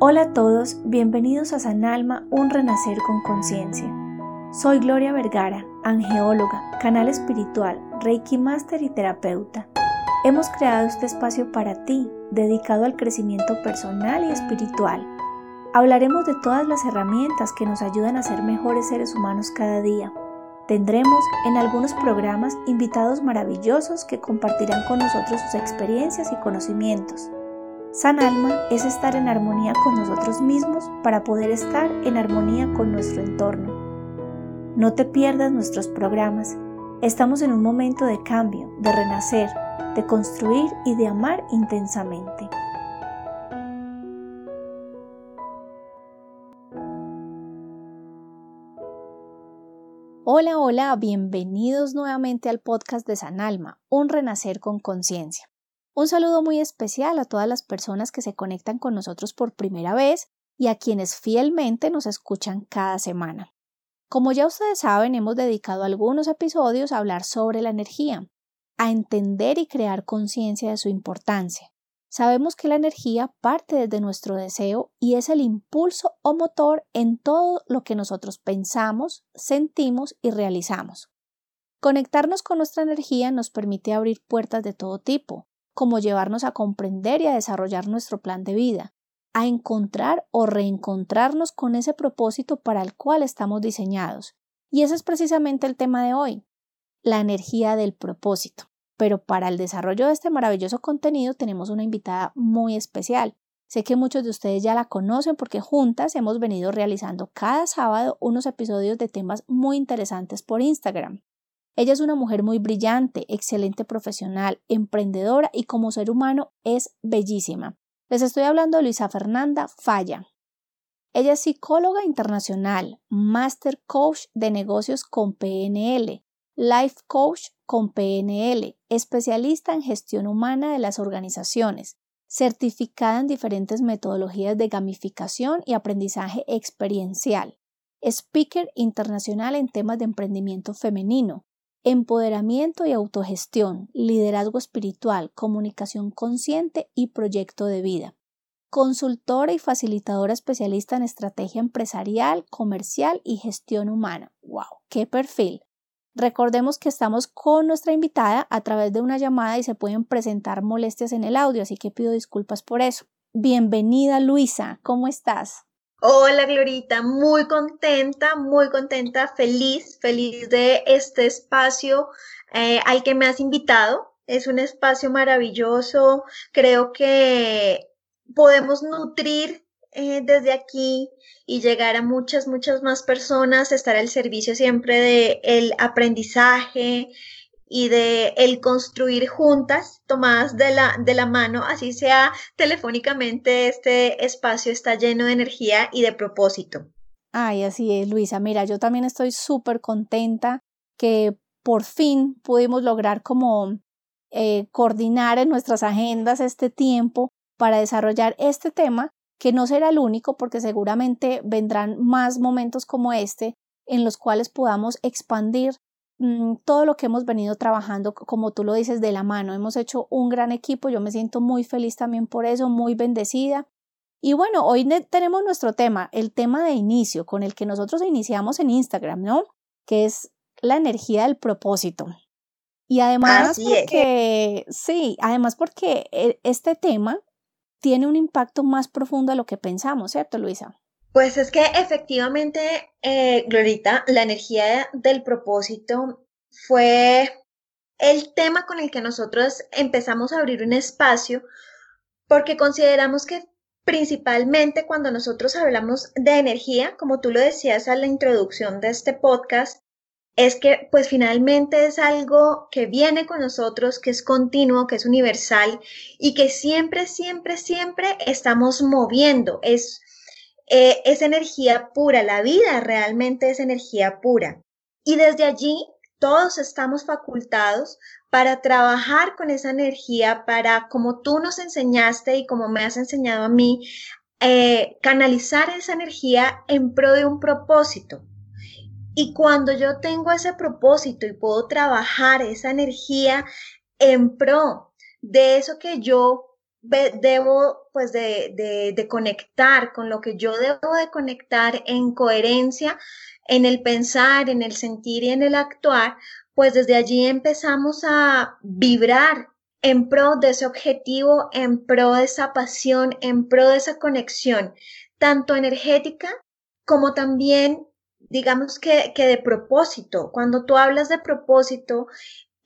Hola a todos, bienvenidos a San Alma, un renacer con conciencia. Soy Gloria Vergara, angeóloga, canal espiritual, Reiki Master y terapeuta. Hemos creado este espacio para ti, dedicado al crecimiento personal y espiritual. Hablaremos de todas las herramientas que nos ayudan a ser mejores seres humanos cada día. Tendremos en algunos programas invitados maravillosos que compartirán con nosotros sus experiencias y conocimientos. San Alma es estar en armonía con nosotros mismos para poder estar en armonía con nuestro entorno. No te pierdas nuestros programas. Estamos en un momento de cambio, de renacer, de construir y de amar intensamente. Hola, hola, bienvenidos nuevamente al podcast de San Alma, un renacer con conciencia. Un saludo muy especial a todas las personas que se conectan con nosotros por primera vez y a quienes fielmente nos escuchan cada semana. Como ya ustedes saben, hemos dedicado algunos episodios a hablar sobre la energía, a entender y crear conciencia de su importancia. Sabemos que la energía parte desde nuestro deseo y es el impulso o motor en todo lo que nosotros pensamos, sentimos y realizamos. Conectarnos con nuestra energía nos permite abrir puertas de todo tipo, como llevarnos a comprender y a desarrollar nuestro plan de vida, a encontrar o reencontrarnos con ese propósito para el cual estamos diseñados. Y ese es precisamente el tema de hoy, la energía del propósito. Pero para el desarrollo de este maravilloso contenido tenemos una invitada muy especial. Sé que muchos de ustedes ya la conocen porque juntas hemos venido realizando cada sábado unos episodios de temas muy interesantes por Instagram. Ella es una mujer muy brillante, excelente profesional, emprendedora y como ser humano es bellísima. Les estoy hablando de Luisa Fernanda Falla. Ella es psicóloga internacional, master coach de negocios con PNL, life coach con PNL, especialista en gestión humana de las organizaciones, certificada en diferentes metodologías de gamificación y aprendizaje experiencial, speaker internacional en temas de emprendimiento femenino, empoderamiento y autogestión, liderazgo espiritual, comunicación consciente y proyecto de vida. Consultora y facilitadora especialista en estrategia empresarial, comercial y gestión humana. ¡Wow! ¡Qué perfil! Recordemos que estamos con nuestra invitada a través de una llamada y se pueden presentar molestias en el audio, así que pido disculpas por eso. Bienvenida Luisa, ¿cómo estás? Hola Glorita, muy contenta, muy contenta, feliz, feliz de este espacio eh, al que me has invitado. Es un espacio maravilloso, creo que podemos nutrir eh, desde aquí y llegar a muchas, muchas más personas, estar al servicio siempre del el aprendizaje, y de el construir juntas, tomadas de la, de la mano, así sea telefónicamente, este espacio está lleno de energía y de propósito. Ay, así es, Luisa. Mira, yo también estoy súper contenta que por fin pudimos lograr como eh, coordinar en nuestras agendas este tiempo para desarrollar este tema, que no será el único, porque seguramente vendrán más momentos como este en los cuales podamos expandir todo lo que hemos venido trabajando, como tú lo dices, de la mano. Hemos hecho un gran equipo, yo me siento muy feliz también por eso, muy bendecida. Y bueno, hoy tenemos nuestro tema, el tema de inicio, con el que nosotros iniciamos en Instagram, ¿no? Que es la energía del propósito. Y además porque, sí, además porque e, este tema tiene un impacto más profundo a lo que pensamos, ¿cierto, Luisa? Pues es que efectivamente, eh, Glorita, la energía del propósito fue el tema con el que nosotros empezamos a abrir un espacio porque consideramos que principalmente cuando nosotros hablamos de energía, como tú lo decías a la introducción de este podcast, es que pues finalmente es algo que viene con nosotros, que es continuo, que es universal y que siempre, siempre, siempre estamos moviendo. Es eh, es energía pura, la vida realmente es energía pura. Y desde allí todos estamos facultados para trabajar con esa energía, para, como tú nos enseñaste y como me has enseñado a mí, eh, canalizar esa energía en pro de un propósito. Y cuando yo tengo ese propósito y puedo trabajar esa energía en pro de eso que yo debo pues de, de, conectar con lo que yo debo de conectar en coherencia en el pensar, en el sentir y en el actuar, pues desde allí empezamos a vibrar en pro de ese objetivo, en pro de esa pasión, en pro de esa conexión, tanto energética como también, digamos que, que de propósito. Cuando tú hablas de propósito,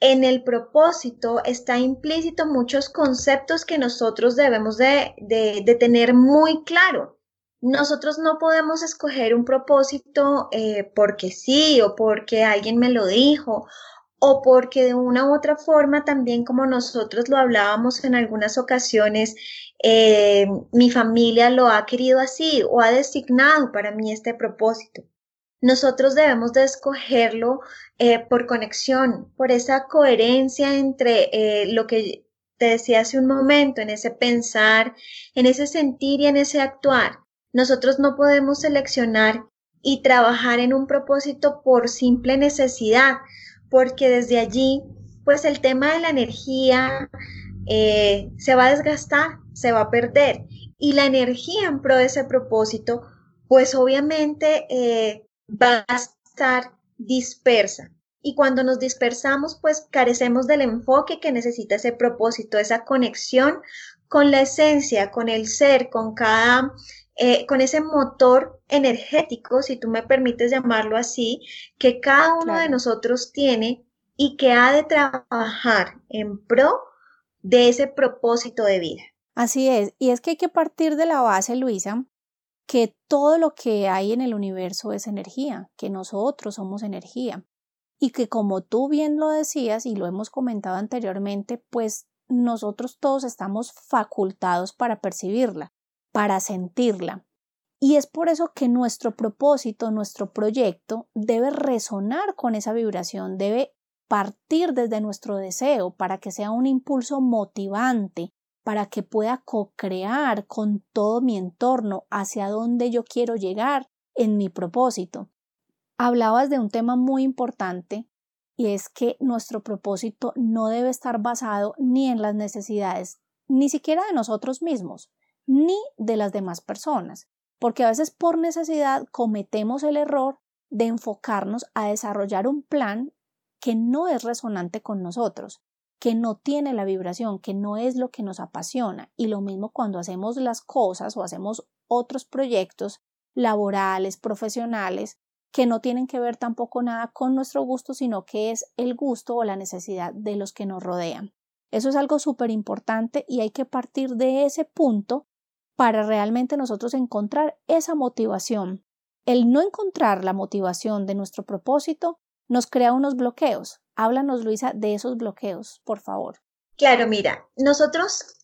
en el propósito está implícito muchos conceptos que nosotros debemos de, de, de tener muy claro. Nosotros no podemos escoger un propósito eh, porque sí o porque alguien me lo dijo o porque de una u otra forma también como nosotros lo hablábamos en algunas ocasiones, eh, mi familia lo ha querido así o ha designado para mí este propósito. Nosotros debemos de escogerlo eh, por conexión, por esa coherencia entre eh, lo que te decía hace un momento, en ese pensar, en ese sentir y en ese actuar. Nosotros no podemos seleccionar y trabajar en un propósito por simple necesidad, porque desde allí, pues el tema de la energía eh, se va a desgastar, se va a perder. Y la energía en pro de ese propósito, pues obviamente eh, va a estar dispersa. Y cuando nos dispersamos, pues carecemos del enfoque que necesita ese propósito, esa conexión con la esencia, con el ser, con cada eh, con ese motor energético, si tú me permites llamarlo así, que cada uno de nosotros tiene y que ha de trabajar en pro de ese propósito de vida. Así es, y es que hay que partir de la base, Luisa, que todo lo que hay en el universo es energía, que nosotros somos energía, y que como tú bien lo decías y lo hemos comentado anteriormente, pues nosotros todos estamos facultados para percibirla para sentirla. Y es por eso que nuestro propósito, nuestro proyecto debe resonar con esa vibración, debe partir desde nuestro deseo para que sea un impulso motivante, para que pueda co-crear con todo mi entorno hacia donde yo quiero llegar en mi propósito. Hablabas de un tema muy importante y es que nuestro propósito no debe estar basado ni en las necesidades, ni siquiera de nosotros mismos, ni de las demás personas, porque a veces por necesidad cometemos el error de enfocarnos a desarrollar un plan que no es resonante con nosotros, que no tiene la vibración, que no es lo que nos apasiona. Y lo mismo cuando hacemos las cosas o hacemos otros proyectos laborales, profesionales, que no tienen que ver tampoco nada con nuestro gusto, sino que es el gusto o la necesidad de los que nos rodean. Eso es algo súper importante y hay que partir de ese punto para realmente nosotros encontrar esa motivación. El no encontrar la motivación de nuestro propósito nos crea unos bloqueos. Háblanos, Luisa, de esos bloqueos, por favor. Claro, mira, nosotros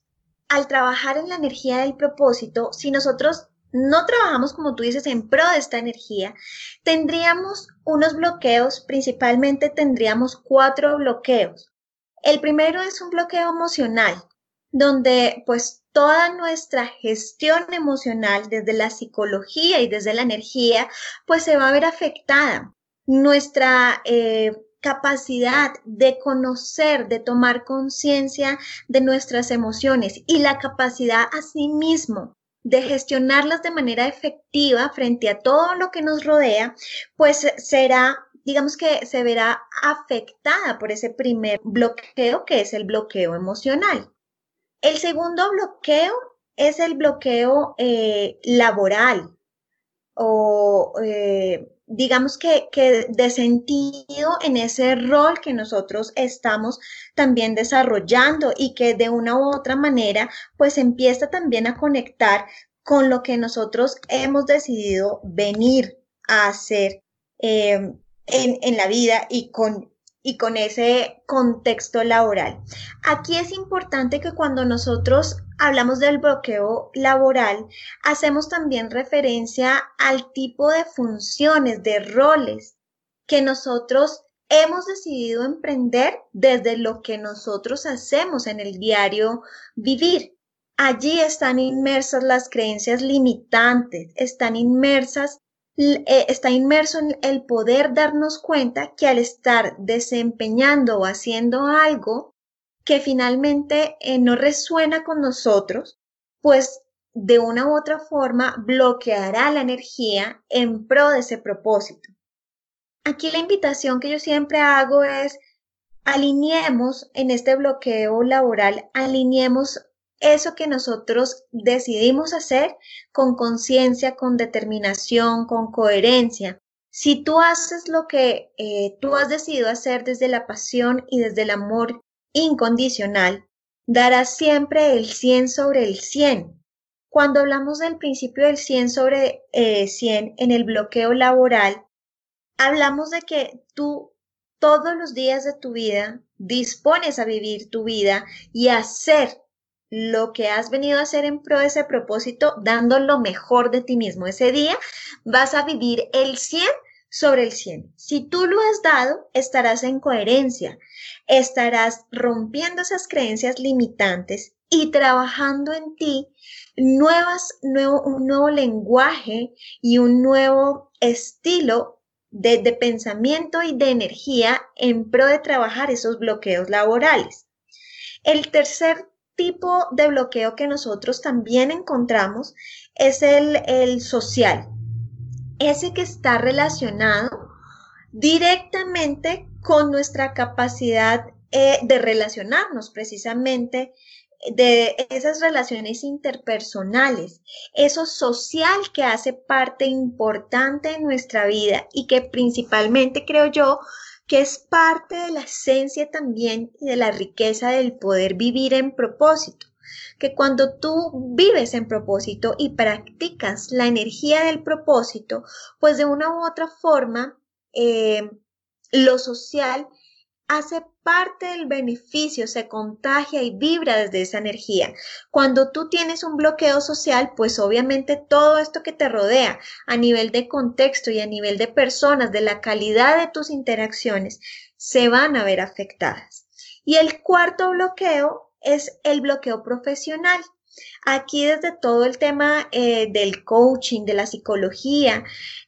al trabajar en la energía del propósito, si nosotros no trabajamos, como tú dices, en pro de esta energía, tendríamos unos bloqueos, principalmente tendríamos cuatro bloqueos. El primero es un bloqueo emocional, donde pues toda nuestra gestión emocional desde la psicología y desde la energía, pues se va a ver afectada. Nuestra eh, capacidad de conocer, de tomar conciencia de nuestras emociones y la capacidad asimismo de gestionarlas de manera efectiva frente a todo lo que nos rodea, pues será digamos que se verá afectada por ese primer bloqueo que es el bloqueo emocional. El segundo bloqueo es el bloqueo eh, laboral o eh, digamos que, que, de sentido en ese rol que nosotros estamos también desarrollando y que de una u otra manera pues empieza también a conectar con lo que nosotros hemos decidido venir a hacer eh, en, en la vida y con y con ese contexto laboral. Aquí es importante que cuando nosotros hablamos del bloqueo laboral, hacemos también referencia al tipo de funciones, de roles que nosotros hemos decidido emprender desde lo que nosotros hacemos en el diario vivir. Allí están inmersas las creencias limitantes, están inmersas eh, está inmerso en el poder darnos cuenta que al estar desempeñando o haciendo algo que finalmente eh, no resuena con nosotros, pues de una u otra forma bloqueará la energía en pro de ese propósito. Aquí la invitación que yo siempre hago es alineemos en este bloqueo laboral, alineemos eso que nosotros decidimos hacer con conciencia, con determinación, con coherencia. Si tú haces lo que eh, tú has decidido hacer desde la pasión y desde el amor incondicional, darás siempre el 100 sobre el 100. Cuando hablamos del principio del 100 sobre 100 eh, en el bloqueo laboral, hablamos de que tú todos los días de tu vida dispones a vivir tu vida y a hacer lo que has venido a hacer en pro de ese propósito, dando lo mejor de ti mismo. Ese día vas a vivir el 100 sobre el 100. Si tú lo has dado, estarás en coherencia, estarás rompiendo esas creencias limitantes y trabajando en ti nuevas, nuevo, un nuevo lenguaje y un nuevo estilo de, de pensamiento y de energía en pro de trabajar esos bloqueos laborales. El tercer tipo de bloqueo que nosotros también encontramos es el, el social, ese que está relacionado directamente con nuestra capacidad eh, de relacionarnos precisamente de esas relaciones interpersonales, eso social que hace parte importante de nuestra vida y que principalmente creo yo que es parte de la esencia también y de la riqueza del poder vivir en propósito que cuando tú vives en propósito y practicas la energía del propósito, pues de una u otra forma, eh, lo social hace parte del beneficio, se contagia y vibra desde esa energía. Cuando tú tienes un bloqueo social, pues obviamente todo esto que te rodea a nivel de contexto y a nivel de personas, de la calidad de tus interacciones, se van a ver afectadas. Y el cuarto bloqueo es el bloqueo profesional. Aquí desde todo el tema eh, del coaching, de la psicología,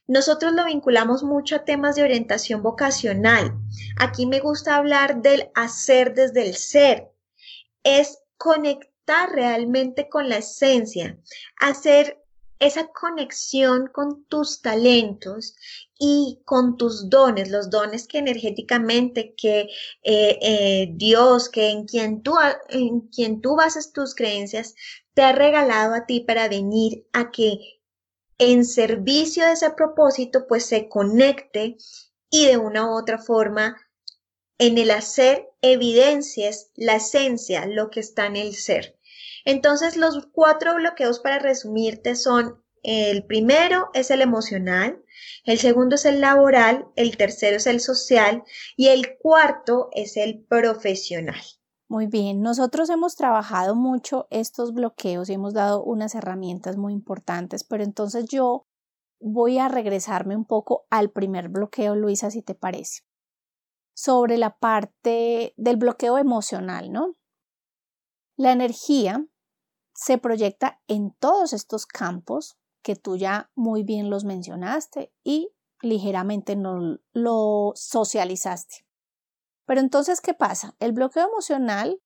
nosotros lo vinculamos mucho a temas de orientación vocacional. Aquí me gusta hablar del hacer desde el ser. Es conectar realmente con la esencia, hacer esa conexión con tus talentos y con tus dones, los dones que energéticamente, que eh, eh, Dios, que en quien, tú, en quien tú tus creencias, te ha regalado a ti para venir a que en servicio de ese propósito, pues se conecte y de una u otra forma en el hacer evidencias la esencia, lo que está en el ser. Entonces, los cuatro bloqueos para resumirte son, el primero es el emocional, el segundo es el laboral, el tercero es el social y el cuarto es el profesional. Muy bien, nosotros hemos trabajado mucho estos bloqueos y hemos dado unas herramientas muy importantes, pero entonces yo voy a regresarme un poco al primer bloqueo, Luisa, si te parece, sobre la parte del bloqueo emocional, ¿no? La energía se proyecta en todos estos campos que tú ya muy bien los mencionaste y ligeramente no lo socializaste. Pero entonces, ¿qué pasa? El bloqueo emocional,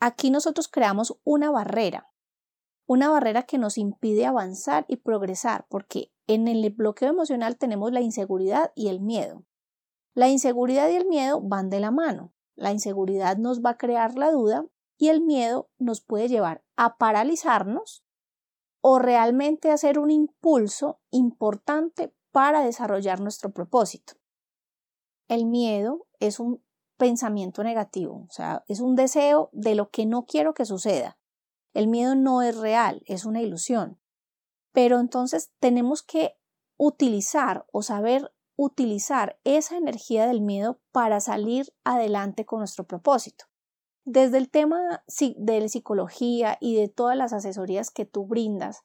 aquí nosotros creamos una barrera, una barrera que nos impide avanzar y progresar, porque en el bloqueo emocional tenemos la inseguridad y el miedo. La inseguridad y el miedo van de la mano. La inseguridad nos va a crear la duda y el miedo nos puede llevar a paralizarnos o realmente hacer un impulso importante para desarrollar nuestro propósito. El miedo es un pensamiento negativo, o sea, es un deseo de lo que no quiero que suceda. El miedo no es real, es una ilusión. Pero entonces tenemos que utilizar o saber utilizar esa energía del miedo para salir adelante con nuestro propósito. Desde el tema de psicología y de todas las asesorías que tú brindas,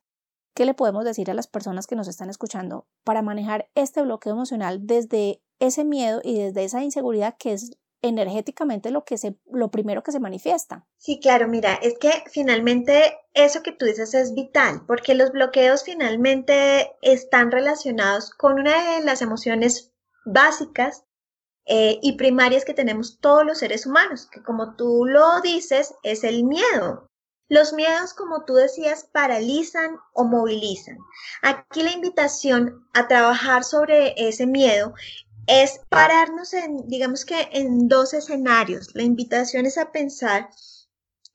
¿qué le podemos decir a las personas que nos están escuchando para manejar este bloqueo emocional desde ese miedo y desde esa inseguridad que es energéticamente lo que se lo primero que se manifiesta. Sí, claro, mira, es que finalmente eso que tú dices es vital, porque los bloqueos finalmente están relacionados con una de las emociones básicas eh, y primarias que tenemos todos los seres humanos, que como tú lo dices, es el miedo. Los miedos, como tú decías, paralizan o movilizan. Aquí la invitación a trabajar sobre ese miedo es pararnos en, digamos que en dos escenarios. La invitación es a pensar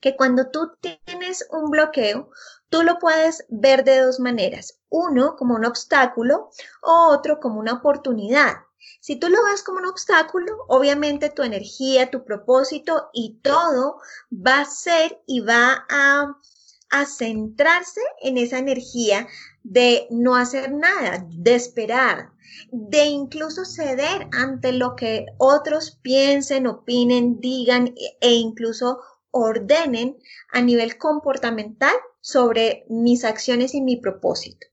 que cuando tú tienes un bloqueo, tú lo puedes ver de dos maneras. Uno como un obstáculo o otro como una oportunidad. Si tú lo ves como un obstáculo, obviamente tu energía, tu propósito y todo va a ser y va a, a centrarse en esa energía de no hacer nada, de esperar, de incluso ceder ante lo que otros piensen, opinen, digan e incluso ordenen a nivel comportamental sobre mis acciones y mi propósito.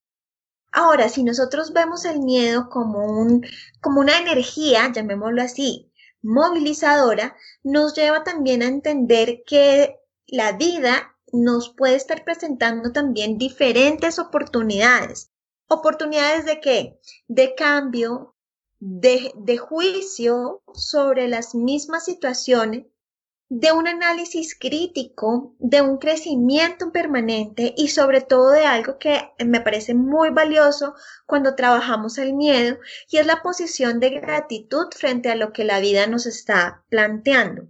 Ahora, si nosotros vemos el miedo como, un, como una energía, llamémoslo así, movilizadora, nos lleva también a entender que la vida nos puede estar presentando también diferentes oportunidades. ¿Oportunidades de qué? De cambio, de, de juicio sobre las mismas situaciones de un análisis crítico, de un crecimiento permanente y sobre todo de algo que me parece muy valioso cuando trabajamos el miedo y es la posición de gratitud frente a lo que la vida nos está planteando.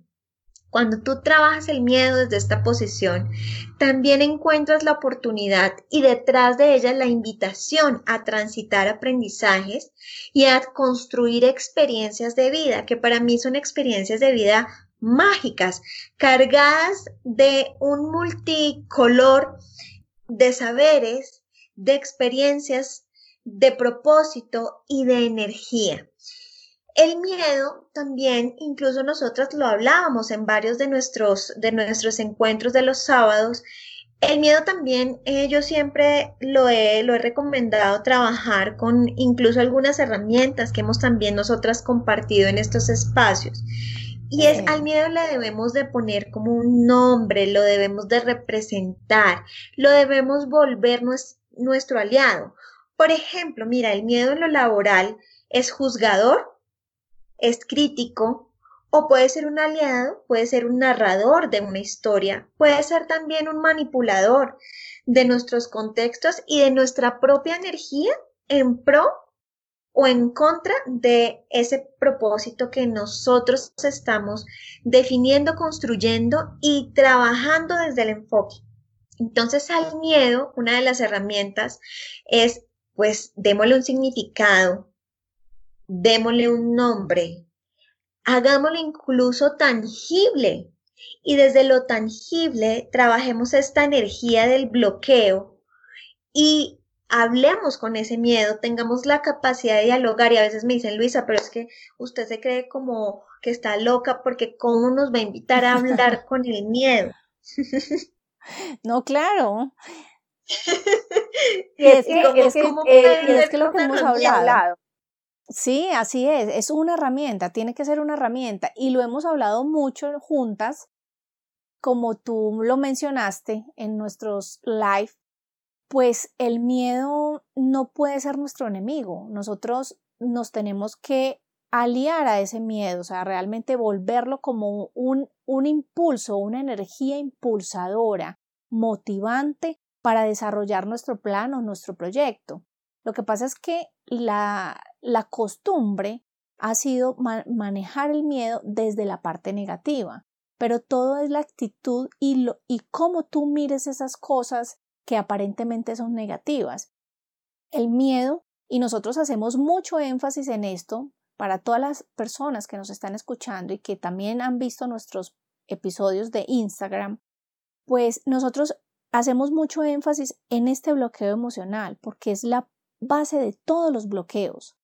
Cuando tú trabajas el miedo desde esta posición, también encuentras la oportunidad y detrás de ella la invitación a transitar aprendizajes y a construir experiencias de vida, que para mí son experiencias de vida mágicas, cargadas de un multicolor de saberes, de experiencias, de propósito y de energía. El miedo también, incluso nosotras lo hablábamos en varios de nuestros, de nuestros encuentros de los sábados, el miedo también, eh, yo siempre lo he, lo he recomendado trabajar con incluso algunas herramientas que hemos también nosotras compartido en estos espacios. Y es al miedo le debemos de poner como un nombre, lo debemos de representar, lo debemos volver nuestro aliado. Por ejemplo, mira, el miedo en lo laboral es juzgador, es crítico, o puede ser un aliado, puede ser un narrador de una historia, puede ser también un manipulador de nuestros contextos y de nuestra propia energía en pro o en contra de ese propósito que nosotros estamos definiendo, construyendo y trabajando desde el enfoque. Entonces al miedo, una de las herramientas es, pues, démosle un significado, démosle un nombre, hagámoslo incluso tangible y desde lo tangible trabajemos esta energía del bloqueo y hablemos con ese miedo, tengamos la capacidad de dialogar y a veces me dicen, Luisa, pero es que usted se cree como que está loca porque ¿cómo nos va a invitar a hablar con el miedo? No, claro. es, que, es, que, eh, es que lo que hemos hablado. Sí, así es, es una herramienta, tiene que ser una herramienta y lo hemos hablado mucho juntas, como tú lo mencionaste en nuestros live pues el miedo no puede ser nuestro enemigo. Nosotros nos tenemos que aliar a ese miedo, o sea, realmente volverlo como un, un impulso, una energía impulsadora, motivante para desarrollar nuestro plan o nuestro proyecto. Lo que pasa es que la, la costumbre ha sido manejar el miedo desde la parte negativa, pero todo es la actitud y, lo, y cómo tú mires esas cosas que aparentemente son negativas. El miedo, y nosotros hacemos mucho énfasis en esto para todas las personas que nos están escuchando y que también han visto nuestros episodios de Instagram, pues nosotros hacemos mucho énfasis en este bloqueo emocional porque es la base de todos los bloqueos.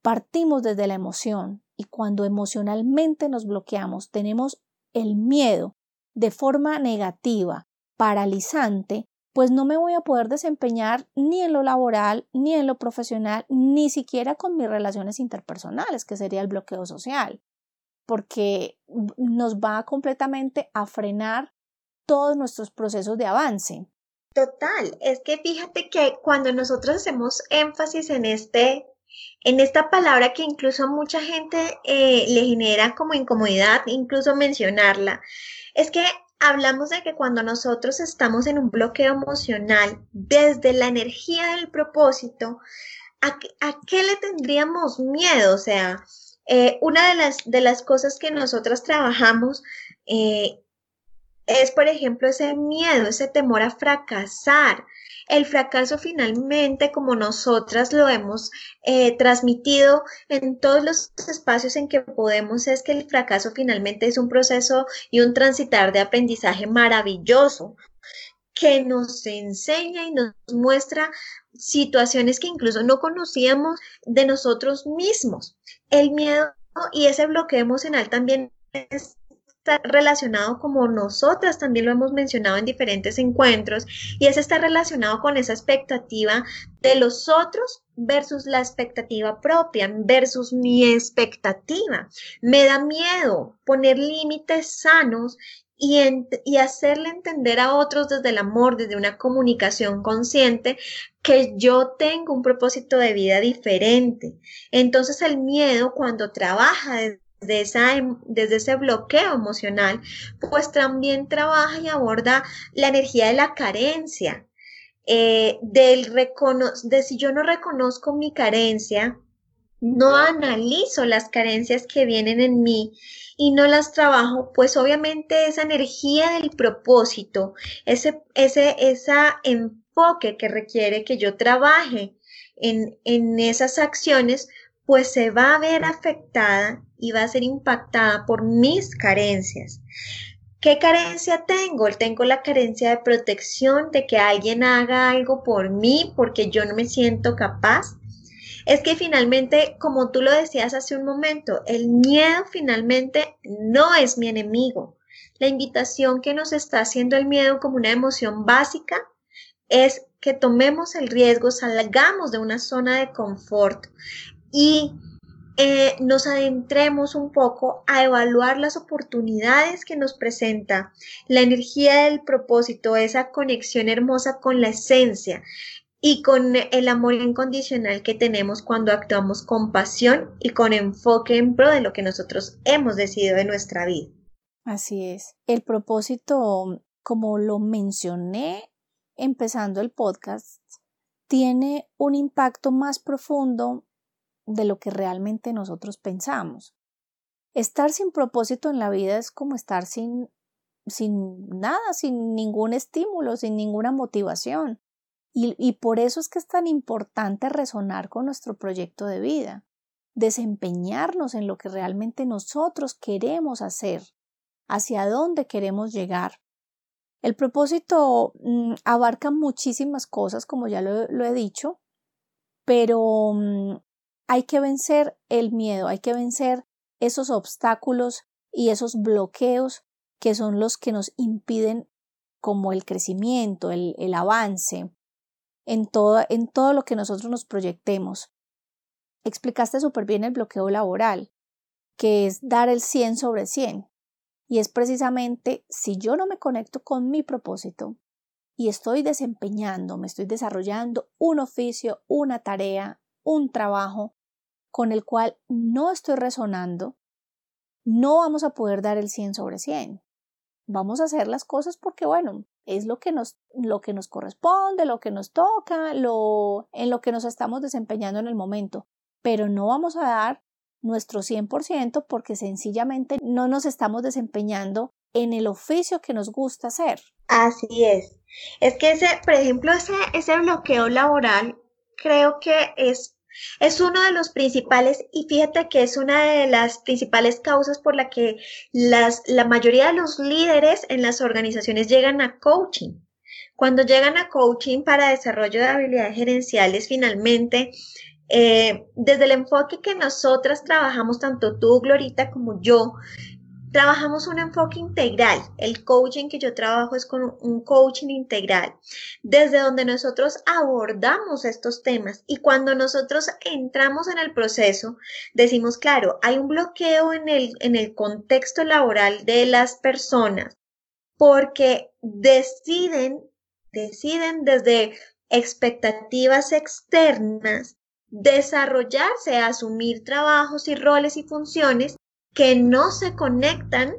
Partimos desde la emoción y cuando emocionalmente nos bloqueamos tenemos el miedo de forma negativa, paralizante, pues no me voy a poder desempeñar ni en lo laboral, ni en lo profesional, ni siquiera con mis relaciones interpersonales, que sería el bloqueo social, porque nos va completamente a frenar todos nuestros procesos de avance. Total, es que fíjate que cuando nosotros hacemos énfasis en este, en esta palabra que incluso a mucha gente eh, le genera como incomodidad, incluso mencionarla, es que hablamos de que cuando nosotros estamos en un bloqueo emocional, desde la energía del propósito, ¿a, qué le tendríamos miedo? O sea, eh, una de las, de las cosas que nosotras trabajamos eh, es, por ejemplo, ese miedo, ese temor a fracasar. El fracaso finalmente, como nosotras lo hemos eh, transmitido en todos los espacios en que podemos, es que el fracaso finalmente es un proceso y un transitar de aprendizaje maravilloso que nos enseña y nos muestra situaciones que incluso no conocíamos de nosotros mismos. El miedo y ese bloqueo emocional también es relacionado como nosotras también lo hemos mencionado en diferentes encuentros y ese está relacionado con esa expectativa de los otros versus la expectativa propia versus mi expectativa. Me da miedo poner límites sanos y, y, hacerle entender a otros desde el amor, desde una comunicación consciente, que yo tengo un propósito de vida diferente. Entonces el miedo cuando trabaja desde esa, em, desde ese bloqueo emocional, pues también trabaja y aborda la energía de la carencia, eh, del de si yo no reconozco mi carencia, no analizo las carencias que vienen en mí y no las trabajo, pues obviamente esa energía del propósito, ese, ese esa enfoque que requiere que yo trabaje en, en esas acciones, pues se va a ver afectada y va a ser impactada por mis carencias. ¿Qué carencia tengo? Tengo la carencia de protección, de que alguien haga algo por mí porque yo no me siento capaz. Es que finalmente, como tú lo decías hace un momento, el miedo finalmente no es mi enemigo. La invitación que nos está haciendo el miedo como una emoción básica es que tomemos el riesgo, salgamos de una zona de confort y eh, nos adentremos un poco a evaluar las oportunidades que nos presenta la energía del propósito, esa conexión hermosa con la esencia y con el amor incondicional que tenemos cuando actuamos con pasión y con enfoque en pro de lo que nosotros hemos decidido de nuestra vida. Así es. El propósito, como lo mencioné empezando el podcast, tiene un impacto más profundo de lo que realmente nosotros pensamos. Estar sin propósito en la vida es como estar sin, sin nada, sin ningún estímulo, sin ninguna motivación. Y, y por eso es que es tan importante resonar con nuestro proyecto de vida, desempeñarnos en lo que realmente nosotros queremos hacer, hacia dónde queremos llegar. El propósito mm, abarca muchísimas cosas, como ya lo, lo he dicho, pero mm, hay que vencer el miedo, hay que vencer esos obstáculos y esos bloqueos que son los que nos impiden como el crecimiento, el, avance en todo, en todo lo que nosotros nos proyectemos. Explicaste súper bien el bloqueo laboral, que es dar el 100 sobre 100. Y es precisamente si yo no me conecto con mi propósito y estoy desempeñando, me estoy desarrollando un oficio, una tarea, un trabajo con el cual no estoy resonando, no vamos a poder dar el 100 sobre 100. Vamos a hacer las cosas porque, bueno, es lo que nos, lo que nos corresponde, lo que nos toca, lo, en lo que nos estamos desempeñando en el momento, pero no vamos a dar nuestro 100% porque sencillamente no nos estamos desempeñando en el oficio que nos gusta hacer. Así es. Es que ese, por ejemplo, ese, ese bloqueo laboral creo que es es uno de los principales, y fíjate que es una de las principales causas por la que las, la mayoría de los líderes en las organizaciones llegan a coaching. Cuando llegan a coaching para desarrollo de habilidades gerenciales, finalmente, eh, desde el enfoque que nosotras trabajamos, tanto tú, Glorita, como yo, Trabajamos un enfoque integral. El coaching que yo trabajo es con un coaching integral, desde donde nosotros abordamos estos temas y cuando nosotros entramos en el proceso, decimos, claro, hay un bloqueo en el, en el contexto laboral de las personas porque deciden, deciden desde expectativas externas desarrollarse, asumir trabajos y roles y funciones que no se conectan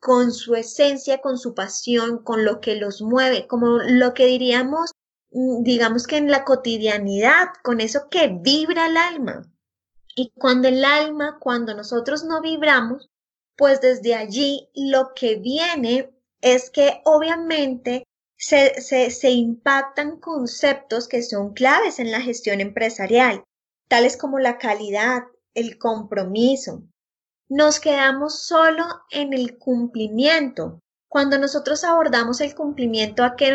con su esencia, con su pasión, con lo que los mueve, como lo que diríamos, mm, digamos que en la cotidianidad, con eso que vibra el alma. Y cuando el alma, cuando nosotros no vibramos, pues desde allí lo que viene es que obviamente se, se, se, impactan conceptos que son claves en la gestión empresarial, tales como la calidad, el compromiso. Nos quedamos solo en el cumplimiento. Cuando nosotros abordamos el cumplimiento, ¿a qué,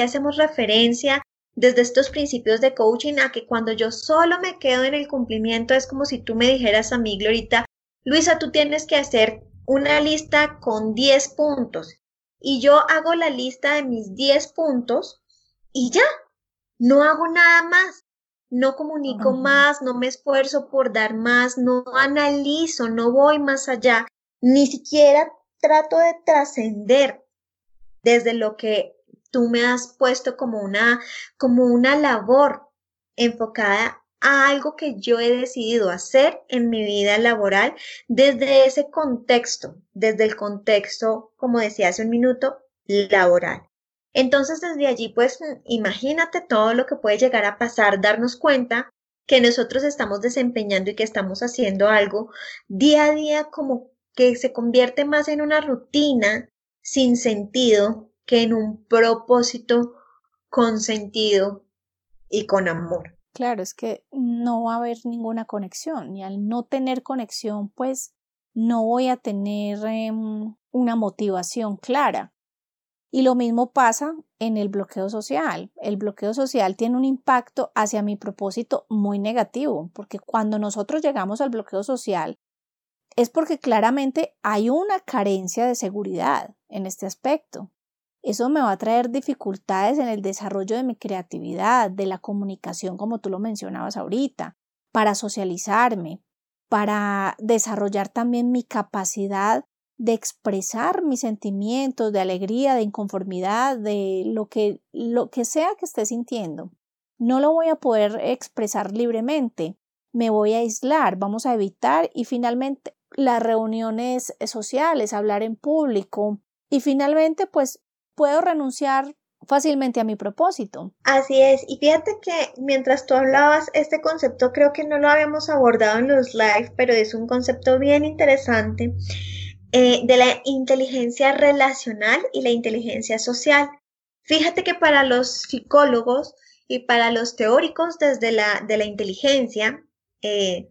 hacemos referencia? Desde estos principios de coaching, a que cuando yo solo me quedo en el cumplimiento, es como si tú me dijeras a mí, Glorita, Luisa, tú tienes que hacer una lista con 10 puntos y yo hago la lista de mis 10 puntos y ya, no hago nada más, no comunico más, no me esfuerzo por dar más, no analizo, no voy más allá, ni siquiera trato de trascender desde lo que tú me has puesto como una, como una labor enfocada a algo que yo he decidido hacer en mi vida laboral desde ese contexto, desde el contexto, como decía hace un minuto, laboral. Entonces, desde allí, pues imagínate todo lo que puede llegar a pasar, darnos cuenta que nosotros estamos desempeñando y que estamos haciendo algo día a día como que se convierte más en una rutina sin sentido que en un propósito con sentido y con amor. Claro, es que no va a haber ninguna conexión y al no tener conexión, pues no voy a tener em, una motivación clara. Y lo mismo pasa en el bloqueo social. El bloqueo social tiene un impacto hacia mi propósito muy negativo, porque cuando nosotros llegamos al bloqueo social es porque claramente hay una carencia de seguridad en este aspecto. Eso me va a traer dificultades en el desarrollo de mi creatividad, de la comunicación, como tú lo mencionabas ahorita, para socializarme, para desarrollar también mi capacidad de expresar mis sentimientos de alegría, de inconformidad, de lo que, lo que sea que esté sintiendo. No lo voy a poder expresar libremente, me voy a aislar, vamos a evitar y finalmente las reuniones sociales, hablar en público y finalmente pues puedo renunciar fácilmente a mi propósito. Así es, y fíjate que mientras tú hablabas, este concepto creo que no lo habíamos abordado en los live, pero es un concepto bien interesante eh, de la inteligencia relacional y la inteligencia social. Fíjate que para los psicólogos y para los teóricos desde la, de la inteligencia, eh,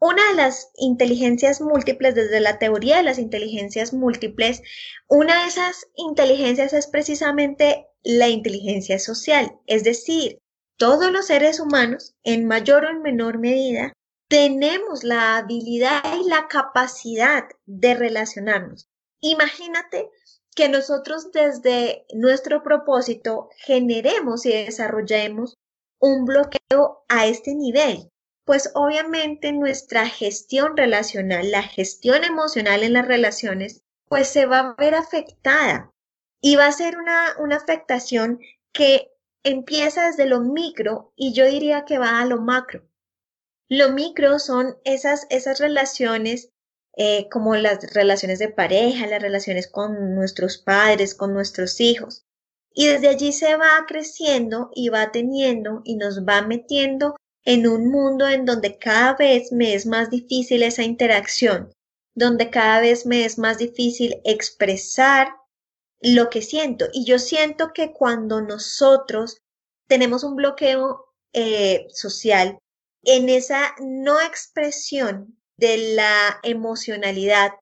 una de las inteligencias múltiples, desde la teoría de las inteligencias múltiples, una de esas inteligencias es precisamente la inteligencia social, es decir, todos los seres humanos, en mayor o en menor medida, tenemos la habilidad y la capacidad de relacionarnos. Imagínate que nosotros desde nuestro propósito generemos y desarrollemos un bloqueo a este nivel pues obviamente nuestra gestión relacional, la gestión emocional en las relaciones, pues se va a ver afectada y va a ser una, una afectación que empieza desde lo micro y yo diría que va a lo macro. Lo micro son esas, esas relaciones eh, como las relaciones de pareja, las relaciones con nuestros padres, con nuestros hijos. Y desde allí se va creciendo y va teniendo y nos va metiendo en un mundo en donde cada vez me es más difícil esa interacción, donde cada vez me es más difícil expresar lo que siento. Y yo siento que cuando nosotros tenemos un bloqueo eh, social, en esa no expresión de la emocionalidad,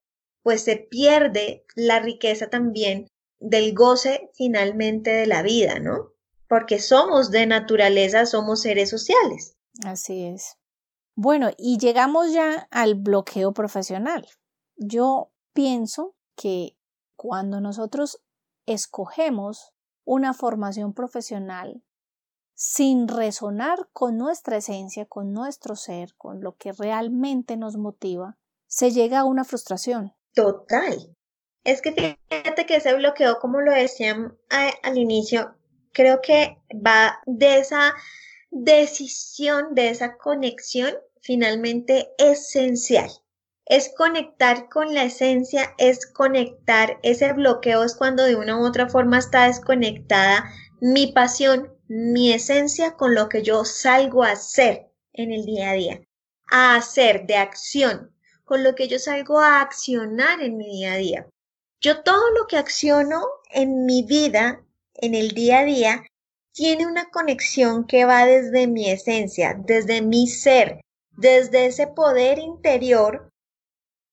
pues se pierde la riqueza también del goce finalmente de la vida, ¿no? Porque somos de naturaleza, somos seres sociales. Así es. Bueno, y llegamos ya al bloqueo profesional. Yo pienso que cuando nosotros escogemos una formación profesional sin resonar con nuestra esencia, con nuestro ser, con lo que realmente nos motiva, se llega a una frustración. Total. Es que fíjate que ese bloqueo, como lo decían al inicio, creo que va de esa decisión, de esa conexión finalmente esencial. es conectar con la esencia, es conectar, ese bloqueo es cuando de una u otra forma está desconectada mi pasión, mi esencia con lo que yo salgo a hacer en el día a día, a hacer de acción, con lo que yo salgo a accionar en mi día a día. Yo todo lo que acciono en mi vida, en el día a día, tiene una conexión que va desde mi esencia, desde mi ser, desde ese poder interior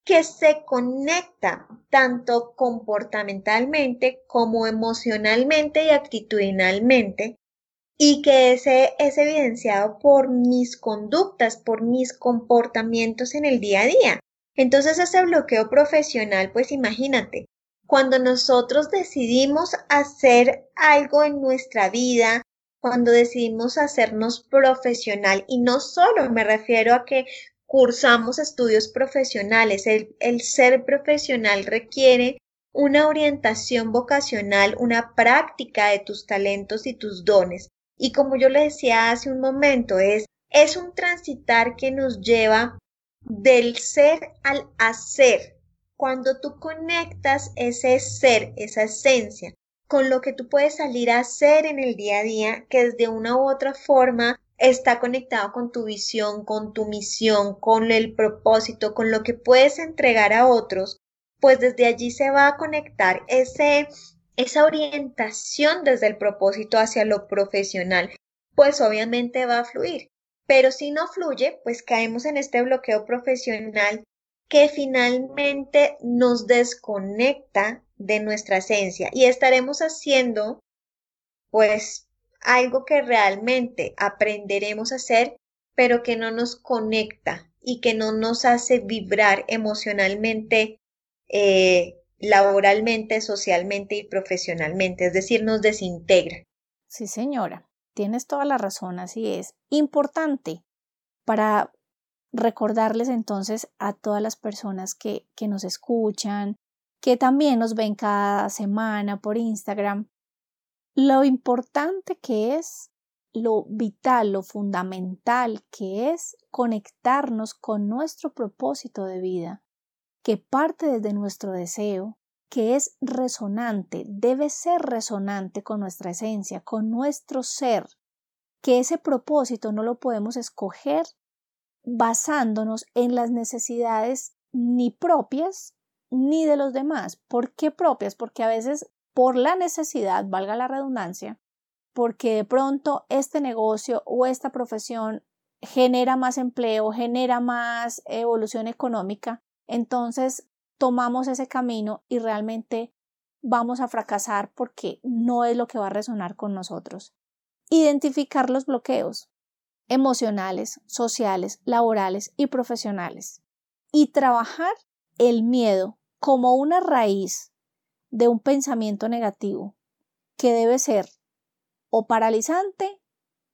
que se conecta tanto comportamentalmente como emocionalmente y actitudinalmente y que ese es evidenciado por mis conductas, por mis comportamientos en el día a día. Entonces ese bloqueo profesional, pues imagínate, cuando nosotros decidimos hacer algo en nuestra vida, cuando decidimos hacernos profesional, y no solo me refiero a que cursamos estudios profesionales. El, ser profesional requiere una orientación vocacional, una práctica de tus talentos y tus dones. Y como yo le decía hace un momento, es, es un transitar que nos lleva del ser al hacer. Cuando tú conectas ese ser, esa esencia, con lo que tú puedes salir a hacer en el día a día, que de una u otra forma está conectado con tu visión, con tu misión, con el propósito, con lo que puedes entregar a otros, pues desde allí se va a conectar ese, esa orientación desde el propósito hacia lo profesional, pues obviamente va a fluir. Pero si no fluye, pues caemos en este bloqueo profesional que finalmente nos desconecta de nuestra esencia y estaremos haciendo pues algo que realmente aprenderemos a hacer, pero que no nos conecta y que no nos hace vibrar emocionalmente, eh, laboralmente, socialmente y profesionalmente, es decir, nos desintegra. Sí, señora, tienes toda la razón, así es. Importante para recordarles entonces a todas las personas que, que nos escuchan, que también nos ven cada semana por Instagram, lo importante que es, lo vital, lo fundamental que es conectarnos con nuestro propósito de vida, que parte desde nuestro deseo, que es resonante, debe ser resonante con nuestra esencia, con nuestro ser, que ese propósito no lo podemos escoger basándonos en las necesidades ni propias ni de los demás. ¿Por qué propias? Porque a veces por la necesidad, valga la redundancia, porque de pronto este negocio o esta profesión genera más empleo, genera más evolución económica, entonces tomamos ese camino y realmente vamos a fracasar porque no es lo que va a resonar con nosotros. Identificar los bloqueos emocionales, sociales, laborales y profesionales. Y trabajar el miedo como una raíz de un pensamiento negativo que debe ser o paralizante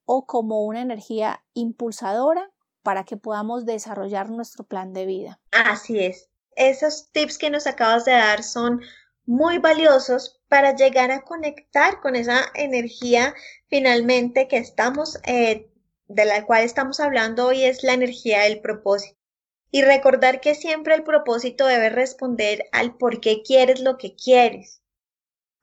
o como una energía impulsadora para que podamos desarrollar nuestro plan de vida. Así es. Esos tips que nos acabas de dar son muy valiosos para llegar a conectar con esa energía finalmente que estamos, eh, de la cual estamos hablando hoy, es la energía del propósito y recordar que siempre el propósito debe responder al por qué quieres lo que quieres.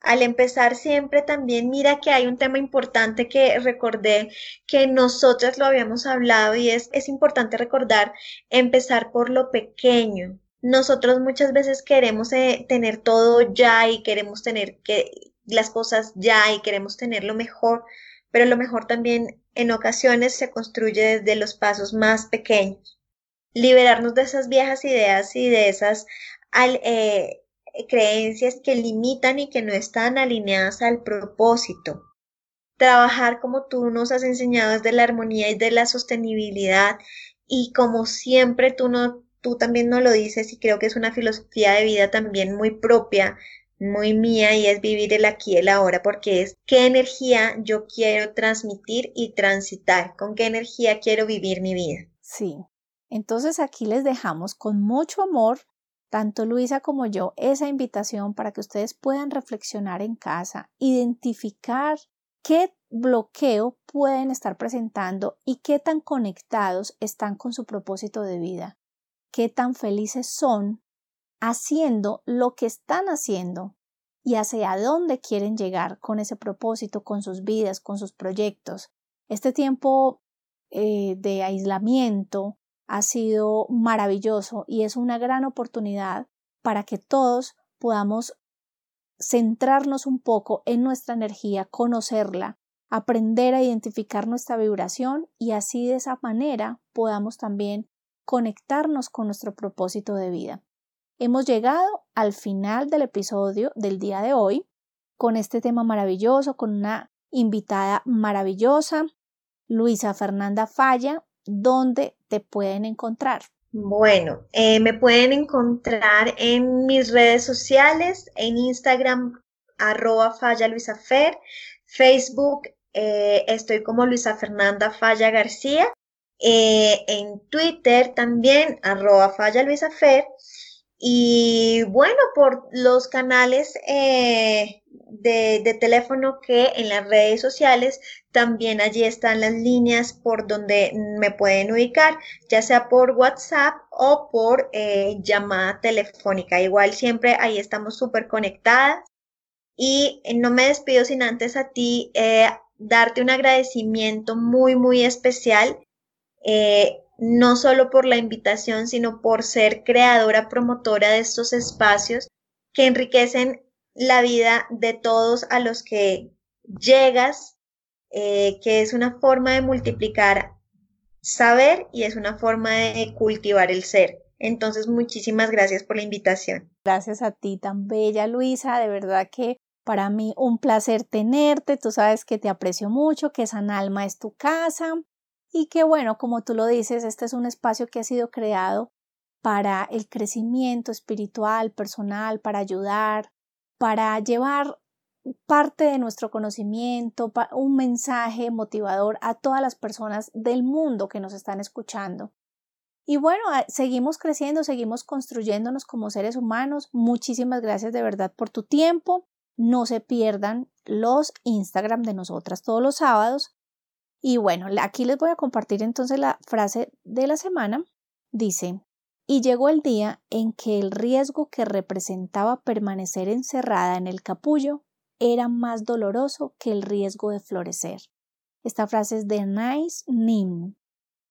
Al empezar siempre también mira que hay un tema importante que recordé que nosotras lo habíamos hablado y es, es importante recordar empezar por lo pequeño. Nosotros muchas veces queremos eh, tener todo ya y queremos tener que las cosas ya y queremos tener lo mejor, pero lo mejor también en ocasiones se construye desde los pasos más pequeños liberarnos de esas viejas ideas y de esas eh, creencias que limitan y que no están alineadas al propósito. Trabajar como tú nos has enseñado desde la armonía y de la sostenibilidad y como siempre tú no tú también nos lo dices y creo que es una filosofía de vida también muy propia, muy mía y es vivir el aquí y el ahora porque es qué energía yo quiero transmitir y transitar, con qué energía quiero vivir mi vida. Sí, entonces aquí les dejamos con mucho amor, tanto Luisa como yo, esa invitación para que ustedes puedan reflexionar en casa, identificar qué bloqueo pueden estar presentando y qué tan conectados están con su propósito de vida. qué tan felices son haciendo lo que están haciendo y hacia dónde quieren llegar con ese propósito, con sus vidas, con sus proyectos. Este tiempo eh, de aislamiento ha sido maravilloso y es una gran oportunidad para que todos podamos centrarnos un poco en nuestra energía, conocerla, aprender a identificar nuestra vibración y así de esa manera podamos también conectarnos con nuestro propósito de vida. Hemos llegado al final del episodio del día de hoy con este tema maravilloso, con una invitada maravillosa, Luisa Fernanda Falla, donde te pueden encontrar. Bueno, eh, me pueden encontrar en mis redes sociales, en Instagram, arroba Falla Luisa Facebook, eh, estoy como Luisa Fernanda Falla García, eh, en Twitter también, arroba Falla Luisa y bueno, por los canales de, de, teléfono que en las redes sociales, también allí están las líneas por donde me pueden ubicar, ya sea por WhatsApp o por eh, llamada telefónica. Igual siempre ahí estamos súper conectadas. Y no me despido sin antes a ti eh, darte un agradecimiento muy, muy especial. Eh, no solo por la invitación, sino por ser creadora, promotora de estos espacios que enriquecen la vida de todos a los que llegas, eh, que es una forma de multiplicar saber y es una forma de cultivar el ser. Entonces, muchísimas gracias por la invitación. Gracias a ti tan bella, Luisa. De verdad que para mí un placer tenerte. Tú sabes que te aprecio mucho, que San Alma es tu casa y que bueno, como tú lo dices, este es un espacio que ha sido creado para el crecimiento espiritual, personal, para ayudar, para llevar parte de nuestro conocimiento, un mensaje motivador a todas las personas del mundo que nos están escuchando. Y bueno, seguimos creciendo, seguimos construyéndonos como seres humanos. Muchísimas gracias de verdad por tu tiempo. No se pierdan los Instagram de nosotras todos los sábados. Y bueno, aquí les voy a compartir entonces la frase de la semana. Dice, y llegó el día en que el riesgo que representaba permanecer encerrada en el capullo era más doloroso que el riesgo de florecer. Esta frase es de Nice Nim.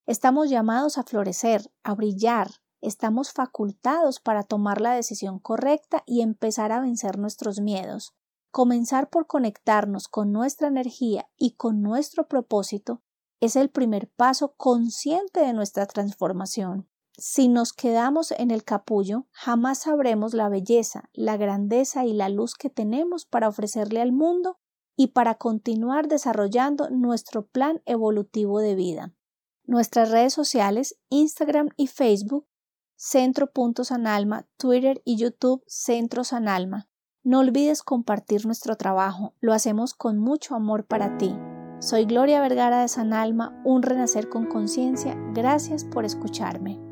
Estamos llamados a florecer, a brillar, estamos facultados para tomar la decisión correcta y empezar a vencer nuestros miedos. Comenzar por conectarnos con nuestra energía y con nuestro propósito es el primer paso consciente de nuestra transformación. Si nos quedamos en el capullo, jamás sabremos la belleza, la grandeza y la luz que tenemos para ofrecerle al mundo y para continuar desarrollando nuestro plan evolutivo de vida. Nuestras redes sociales, Instagram y Facebook, Centro Alma, Twitter y YouTube, Centro Alma. No olvides compartir nuestro trabajo, lo hacemos con mucho amor para ti. Soy Gloria Vergara de San Alma, un renacer con conciencia. Gracias por escucharme.